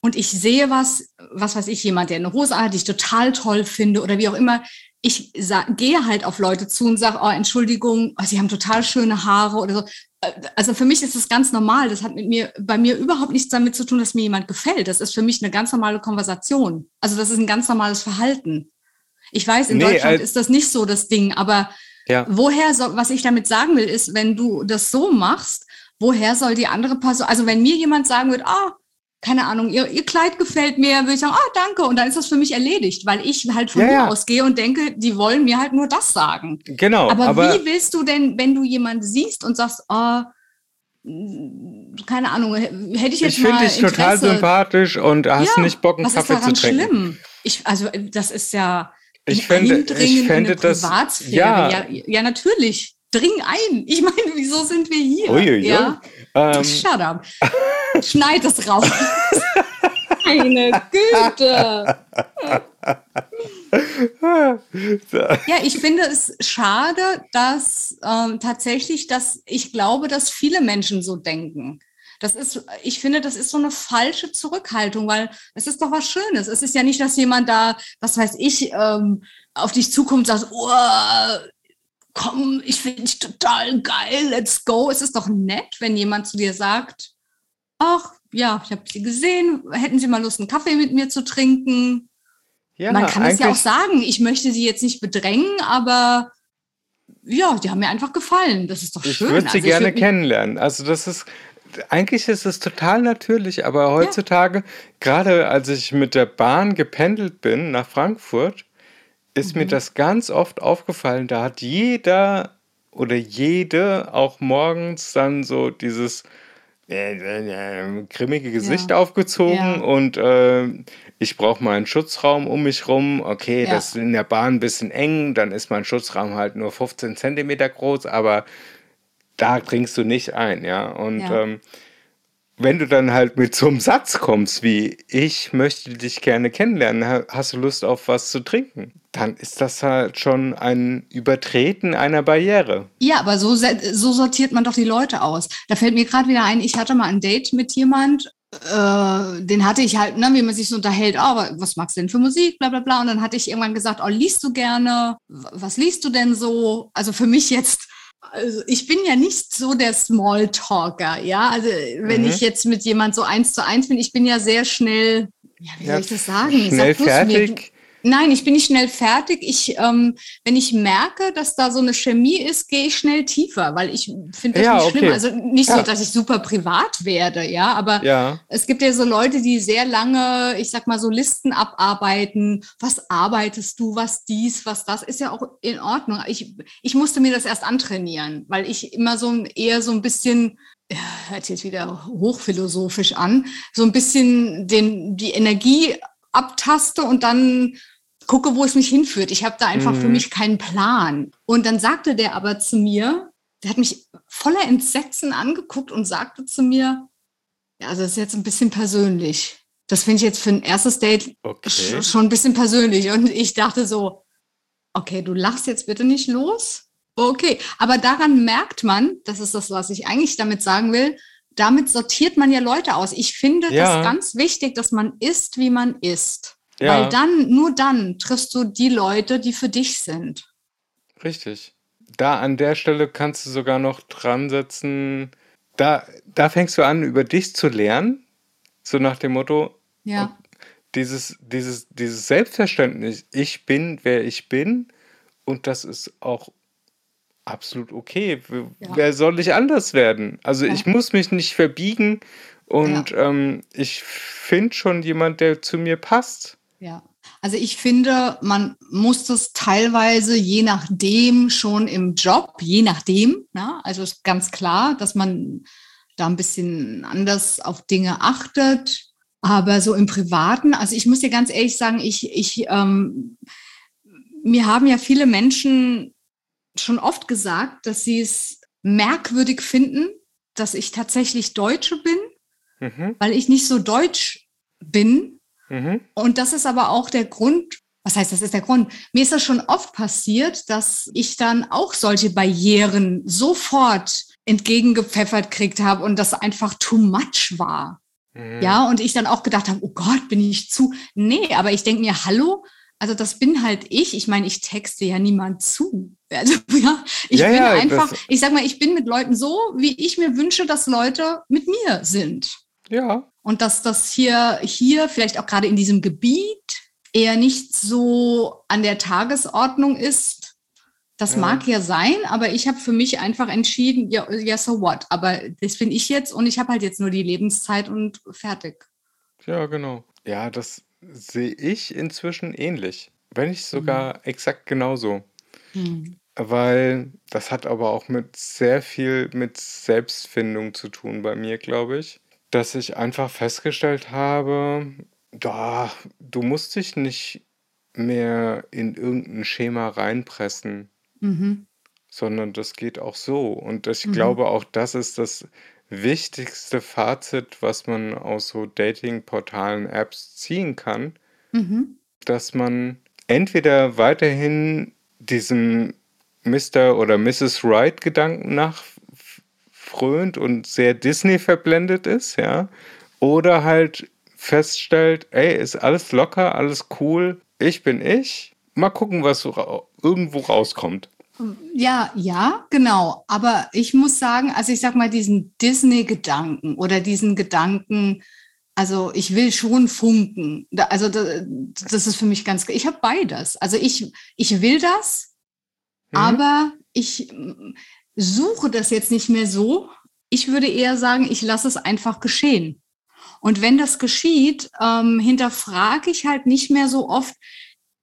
und ich sehe was, was weiß ich, jemand, der eine Hose hat, die ich total toll finde oder wie auch immer, ich gehe halt auf Leute zu und sage, oh, Entschuldigung, oh, sie haben total schöne Haare oder so. Äh, also für mich ist das ganz normal. Das hat mit mir, bei mir überhaupt nichts damit zu tun, dass mir jemand gefällt. Das ist für mich eine ganz normale Konversation. Also das ist ein ganz normales Verhalten. Ich weiß, in nee, Deutschland ist das nicht so das Ding, aber ja. woher soll, was ich damit sagen will, ist, wenn du das so machst, woher soll die andere Person, also wenn mir jemand sagen wird, ah, keine Ahnung, ihr, ihr Kleid gefällt mir, würde ich sagen, ah, danke. Und dann ist das für mich erledigt, weil ich halt von ja, mir ja. ausgehe und denke, die wollen mir halt nur das sagen. Genau. Aber, aber wie willst du denn, wenn du jemanden siehst und sagst, oh, keine Ahnung, hätte ich jetzt ich mal. Ich finde dich total sympathisch und hast ja, nicht Bock, einen Kaffee zu trinken. Schlimm? Ich, also, das ist ja. Ich fände, ich fände das. Ja. ja. Ja, natürlich. Dring ein. Ich meine, wieso sind wir hier? Uiuiui. Ja? Ähm, Shut up. Schneid es raus. Meine Güte. ja, ich finde es schade, dass ähm, tatsächlich, dass ich glaube, dass viele Menschen so denken. Das ist, ich finde, das ist so eine falsche Zurückhaltung, weil es ist doch was Schönes. Es ist ja nicht, dass jemand da, was weiß ich, ähm, auf dich zukommt und sagt, oh, komm, ich finde dich total geil, let's go. Es ist doch nett, wenn jemand zu dir sagt, ach, ja, ich habe sie gesehen, hätten Sie mal Lust, einen Kaffee mit mir zu trinken? Ja, Man kann es ja auch sagen, ich möchte sie jetzt nicht bedrängen, aber ja, die haben mir einfach gefallen. Das ist doch ich schön. Würde sie also gerne würd kennenlernen. Also das ist, eigentlich ist es total natürlich, aber heutzutage, ja. gerade als ich mit der Bahn gependelt bin nach Frankfurt, ist mhm. mir das ganz oft aufgefallen. Da hat jeder oder jede auch morgens dann so dieses äh, äh, grimmige Gesicht ja. aufgezogen ja. und äh, ich brauche mal einen Schutzraum um mich rum. Okay, ja. das ist in der Bahn ein bisschen eng, dann ist mein Schutzraum halt nur 15 Zentimeter groß, aber da dringst du nicht ein, ja. Und ähm, wenn du dann halt mit so einem Satz kommst wie ich möchte dich gerne kennenlernen, hast du Lust auf was zu trinken? Dann ist das halt schon ein Übertreten einer Barriere. Ja, aber so, so sortiert man doch die Leute aus. Da fällt mir gerade wieder ein, ich hatte mal ein Date mit jemand, äh, den hatte ich halt, ne, wie man sich so unterhält, oh, was magst du denn für Musik, bla bla bla. Und dann hatte ich irgendwann gesagt, oh, liest du gerne? Was liest du denn so? Also für mich jetzt also ich bin ja nicht so der Smalltalker, ja. Also wenn mhm. ich jetzt mit jemand so eins zu eins bin, ich bin ja sehr schnell, ja, wie ja, soll ich das sagen? Schnell fertig. Nein, ich bin nicht schnell fertig. Ich, ähm, wenn ich merke, dass da so eine Chemie ist, gehe ich schnell tiefer, weil ich finde das ja, nicht okay. schlimm. Also nicht ja. so, dass ich super privat werde, ja, aber ja. es gibt ja so Leute, die sehr lange, ich sag mal so Listen abarbeiten. Was arbeitest du, was dies, was das, ist ja auch in Ordnung. Ich, ich musste mir das erst antrainieren, weil ich immer so eher so ein bisschen ja, hört jetzt wieder hochphilosophisch an, so ein bisschen den, die Energie abtaste und dann gucke, wo es mich hinführt. Ich habe da einfach mhm. für mich keinen Plan. Und dann sagte der aber zu mir, der hat mich voller Entsetzen angeguckt und sagte zu mir, ja, also das ist jetzt ein bisschen persönlich. Das finde ich jetzt für ein erstes Date okay. schon ein bisschen persönlich. Und ich dachte so, okay, du lachst jetzt bitte nicht los. Okay, aber daran merkt man, das ist das, was ich eigentlich damit sagen will, damit sortiert man ja Leute aus. Ich finde ja. das ganz wichtig, dass man ist, wie man ist. Ja. Weil dann, nur dann triffst du die Leute, die für dich sind. Richtig. Da an der Stelle kannst du sogar noch dran setzen, da, da fängst du an, über dich zu lernen. So nach dem Motto, ja. dieses, dieses, dieses Selbstverständnis, ich bin, wer ich bin, und das ist auch absolut okay. Ja. Wer soll ich anders werden? Also ja. ich muss mich nicht verbiegen und ja. ähm, ich finde schon jemand, der zu mir passt. Ja. Also ich finde, man muss das teilweise je nachdem schon im Job, je nachdem, na, also ist ganz klar, dass man da ein bisschen anders auf Dinge achtet. Aber so im Privaten, also ich muss dir ganz ehrlich sagen, ich, ich, ähm, mir haben ja viele Menschen schon oft gesagt, dass sie es merkwürdig finden, dass ich tatsächlich Deutsche bin, mhm. weil ich nicht so deutsch bin. Mhm. Und das ist aber auch der Grund, was heißt, das ist der Grund? Mir ist das schon oft passiert, dass ich dann auch solche Barrieren sofort entgegengepfeffert kriegt habe und das einfach too much war. Mhm. Ja, und ich dann auch gedacht habe, oh Gott, bin ich zu. Nee, aber ich denke mir, hallo, also das bin halt ich. Ich meine, ich texte ja niemand zu. Also ja, ich ja, bin ja, einfach, ich sag mal, ich bin mit Leuten so, wie ich mir wünsche, dass Leute mit mir sind. Ja. Und dass das hier, hier vielleicht auch gerade in diesem Gebiet eher nicht so an der Tagesordnung ist, das ja. mag ja sein, aber ich habe für mich einfach entschieden, ja, ja, so what. Aber das bin ich jetzt und ich habe halt jetzt nur die Lebenszeit und fertig. Ja, genau. Ja, das sehe ich inzwischen ähnlich. Wenn nicht sogar mhm. exakt genauso. Mhm. Weil das hat aber auch mit sehr viel mit Selbstfindung zu tun bei mir, glaube ich. Dass ich einfach festgestellt habe, da, du musst dich nicht mehr in irgendein Schema reinpressen. Mhm. Sondern das geht auch so. Und ich mhm. glaube, auch das ist das wichtigste Fazit, was man aus so Dating-Portalen, Apps ziehen kann, mhm. dass man entweder weiterhin diesem Mr. oder Mrs. Right-Gedanken nachfrönt und sehr Disney verblendet ist, ja, oder halt feststellt, ey, ist alles locker, alles cool, ich bin ich, mal gucken, was so irgendwo rauskommt. Ja, ja, genau. Aber ich muss sagen, also ich sag mal, diesen Disney-Gedanken oder diesen Gedanken, also ich will schon funken. Also das ist für mich ganz, ich habe beides. Also ich, ich will das, mhm. aber ich suche das jetzt nicht mehr so. Ich würde eher sagen, ich lasse es einfach geschehen. Und wenn das geschieht, ähm, hinterfrage ich halt nicht mehr so oft,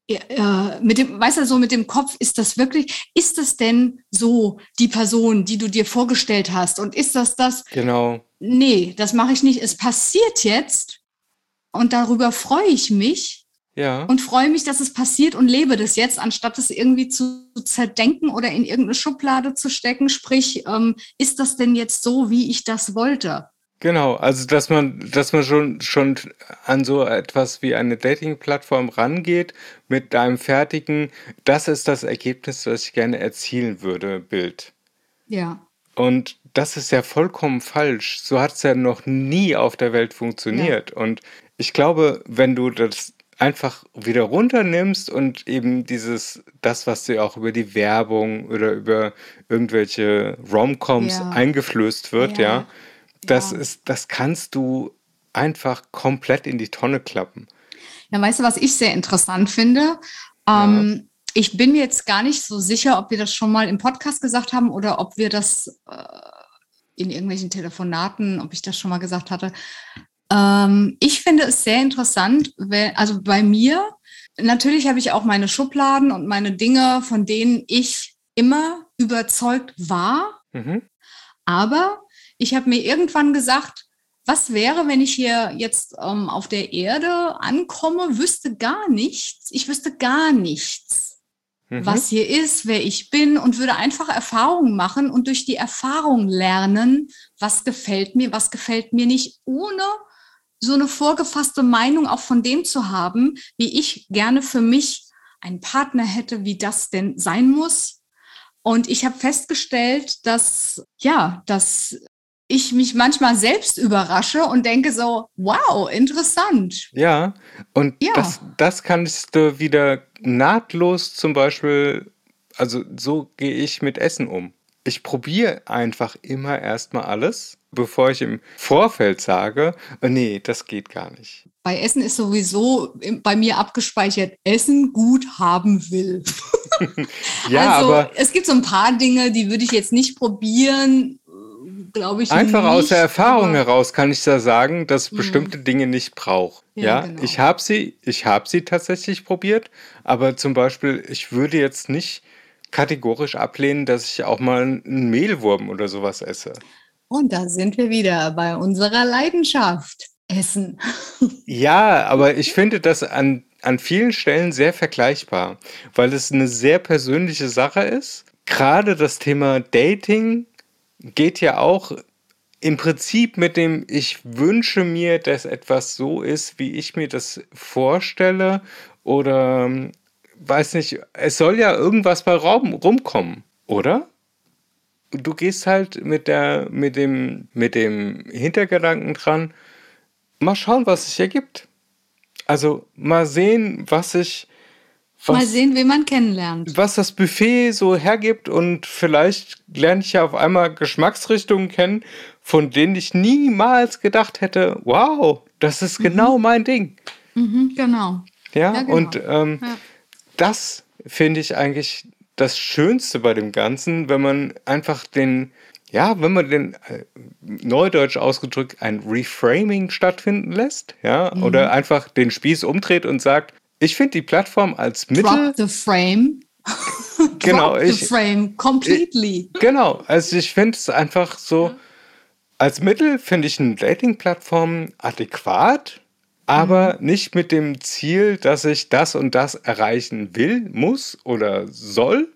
äh, mit dem, weißt du, so mit dem Kopf, ist das wirklich, ist das denn so die Person, die du dir vorgestellt hast? Und ist das das? Genau. Nee, das mache ich nicht. Es passiert jetzt und darüber freue ich mich. Ja. Und freue mich, dass es passiert und lebe das jetzt, anstatt es irgendwie zu zerdenken oder in irgendeine Schublade zu stecken. Sprich, ähm, ist das denn jetzt so, wie ich das wollte? Genau, also dass man, dass man schon, schon an so etwas wie eine Dating-Plattform rangeht mit einem fertigen, das ist das Ergebnis, das ich gerne erzielen würde, Bild. Ja. Und das ist ja vollkommen falsch. So hat es ja noch nie auf der Welt funktioniert. Ja. Und ich glaube, wenn du das einfach wieder runternimmst und eben dieses, das, was dir auch über die Werbung oder über irgendwelche Romcoms ja. eingeflößt wird, ja, ja das, ja. ist, das kannst du einfach komplett in die Tonne klappen. Ja, weißt du, was ich sehr interessant finde? Ähm. Ich bin mir jetzt gar nicht so sicher, ob wir das schon mal im Podcast gesagt haben oder ob wir das äh, in irgendwelchen Telefonaten, ob ich das schon mal gesagt hatte. Ähm, ich finde es sehr interessant, wenn, also bei mir, natürlich habe ich auch meine Schubladen und meine Dinge, von denen ich immer überzeugt war. Mhm. Aber ich habe mir irgendwann gesagt, was wäre, wenn ich hier jetzt ähm, auf der Erde ankomme, wüsste gar nichts, ich wüsste gar nichts, mhm. was hier ist, wer ich bin und würde einfach Erfahrungen machen und durch die Erfahrung lernen, was gefällt mir, was gefällt mir nicht, ohne so eine vorgefasste Meinung auch von dem zu haben, wie ich gerne für mich einen Partner hätte, wie das denn sein muss. Und ich habe festgestellt, dass ja, dass ich mich manchmal selbst überrasche und denke so, wow, interessant. Ja, und ja. Das, das kannst du wieder nahtlos zum Beispiel, also so gehe ich mit Essen um. Ich probiere einfach immer erstmal alles, bevor ich im Vorfeld sage, oh nee, das geht gar nicht. Bei Essen ist sowieso bei mir abgespeichert, Essen gut haben will. ja, also, aber es gibt so ein paar Dinge, die würde ich jetzt nicht probieren, glaube ich. Einfach nicht, aus der Erfahrung heraus kann ich da sagen, dass ich mhm. bestimmte Dinge nicht brauche. Ja, ja? Genau. ich habe sie, ich habe sie tatsächlich probiert, aber zum Beispiel, ich würde jetzt nicht kategorisch ablehnen, dass ich auch mal einen Mehlwurm oder sowas esse. Und da sind wir wieder bei unserer Leidenschaft. Essen. Ja, aber ich finde das an, an vielen Stellen sehr vergleichbar, weil es eine sehr persönliche Sache ist. Gerade das Thema Dating geht ja auch im Prinzip mit dem, ich wünsche mir, dass etwas so ist, wie ich mir das vorstelle oder weiß nicht, es soll ja irgendwas bei Raum rumkommen, oder? Du gehst halt mit der, mit dem, mit dem Hintergedanken dran, mal schauen, was sich ergibt. Also mal sehen, was sich was, Mal sehen, wen man kennenlernt. Was das Buffet so hergibt und vielleicht lerne ich ja auf einmal Geschmacksrichtungen kennen, von denen ich niemals gedacht hätte, wow, das ist mhm. genau mein Ding. Mhm, genau. Ja, ja genau. und ähm, ja. das finde ich eigentlich das Schönste bei dem Ganzen, wenn man einfach den, ja, wenn man den äh, neudeutsch ausgedrückt ein Reframing stattfinden lässt, ja, mhm. oder einfach den Spieß umdreht und sagt, ich finde die Plattform als Mittel. Drop the frame. genau. Drop the frame completely. Ich, genau. Also ich finde es einfach so, als Mittel finde ich eine Dating-Plattform adäquat, aber mhm. nicht mit dem Ziel, dass ich das und das erreichen will, muss oder soll.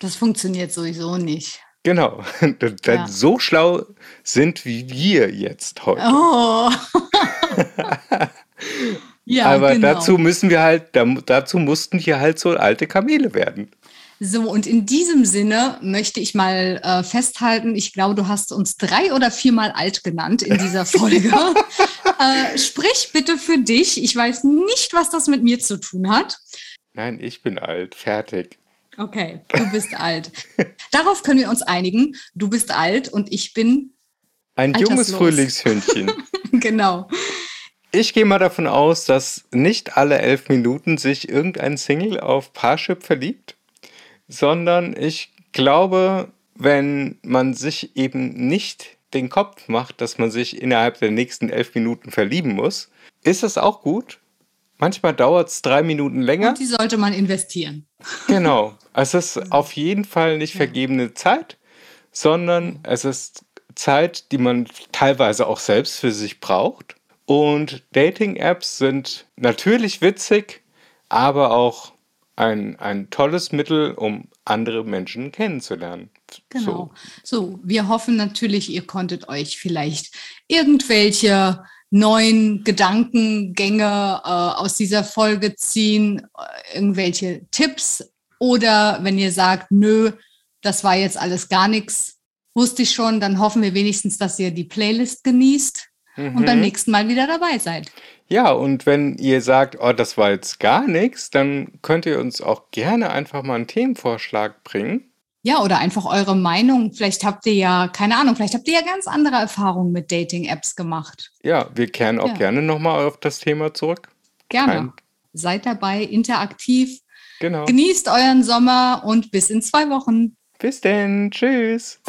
Das funktioniert sowieso nicht. Genau. Ja. So schlau sind wie wir jetzt heute. Oh. Ja, Aber genau. dazu müssen wir halt, dazu mussten hier halt so alte Kamele werden. So, und in diesem Sinne möchte ich mal äh, festhalten, ich glaube, du hast uns drei oder viermal alt genannt in dieser Folge. äh, sprich bitte für dich. Ich weiß nicht, was das mit mir zu tun hat. Nein, ich bin alt. Fertig. Okay, du bist alt. Darauf können wir uns einigen. Du bist alt und ich bin. Ein junges Frühlingshündchen. genau. Ich gehe mal davon aus, dass nicht alle elf Minuten sich irgendein Single auf Parship verliebt, sondern ich glaube, wenn man sich eben nicht den Kopf macht, dass man sich innerhalb der nächsten elf Minuten verlieben muss, ist das auch gut. Manchmal dauert es drei Minuten länger. Und die sollte man investieren. Genau. Es ist auf jeden Fall nicht vergebene Zeit, sondern es ist Zeit, die man teilweise auch selbst für sich braucht. Und Dating-Apps sind natürlich witzig, aber auch ein, ein tolles Mittel, um andere Menschen kennenzulernen. Genau. So. so, wir hoffen natürlich, ihr konntet euch vielleicht irgendwelche neuen Gedankengänge äh, aus dieser Folge ziehen, äh, irgendwelche Tipps oder wenn ihr sagt, nö, das war jetzt alles gar nichts, wusste ich schon, dann hoffen wir wenigstens, dass ihr die Playlist genießt mhm. und beim nächsten Mal wieder dabei seid. Ja, und wenn ihr sagt, oh, das war jetzt gar nichts, dann könnt ihr uns auch gerne einfach mal einen Themenvorschlag bringen. Ja, oder einfach eure Meinung. Vielleicht habt ihr ja, keine Ahnung, vielleicht habt ihr ja ganz andere Erfahrungen mit Dating-Apps gemacht. Ja, wir kehren auch ja. gerne nochmal auf das Thema zurück. Gerne. Kein Seid dabei, interaktiv. Genau. Genießt euren Sommer und bis in zwei Wochen. Bis denn. Tschüss.